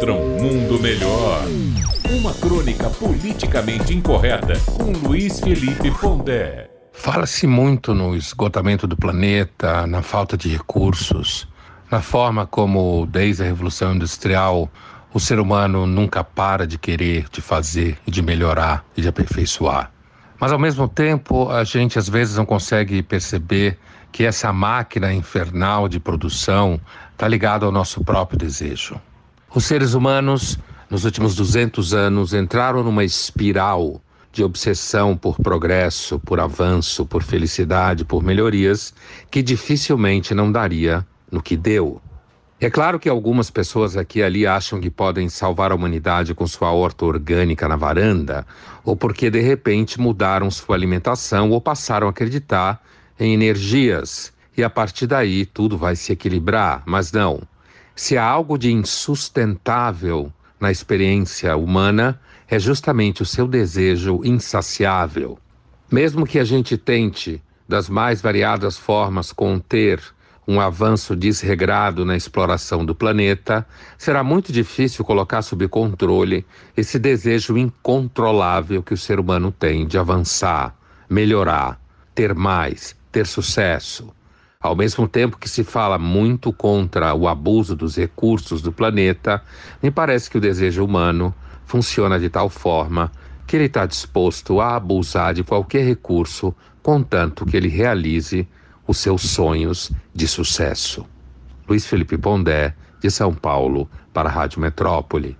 contra um mundo melhor. Uma crônica politicamente incorreta com Luiz Felipe Pondé. Fala-se muito no esgotamento do planeta, na falta de recursos, na forma como, desde a Revolução Industrial, o ser humano nunca para de querer, de fazer de melhorar e de aperfeiçoar. Mas ao mesmo tempo, a gente às vezes não consegue perceber que essa máquina infernal de produção está ligada ao nosso próprio desejo. Os seres humanos, nos últimos 200 anos, entraram numa espiral de obsessão por progresso, por avanço, por felicidade, por melhorias, que dificilmente não daria no que deu. É claro que algumas pessoas aqui e ali acham que podem salvar a humanidade com sua horta orgânica na varanda, ou porque de repente mudaram sua alimentação ou passaram a acreditar em energias e a partir daí tudo vai se equilibrar. Mas não. Se há algo de insustentável na experiência humana, é justamente o seu desejo insaciável. Mesmo que a gente tente, das mais variadas formas, conter um avanço desregrado na exploração do planeta, será muito difícil colocar sob controle esse desejo incontrolável que o ser humano tem de avançar, melhorar, ter mais, ter sucesso. Ao mesmo tempo que se fala muito contra o abuso dos recursos do planeta, me parece que o desejo humano funciona de tal forma que ele está disposto a abusar de qualquer recurso, contanto que ele realize os seus sonhos de sucesso. Luiz Felipe Pondé, de São Paulo, para a Rádio Metrópole.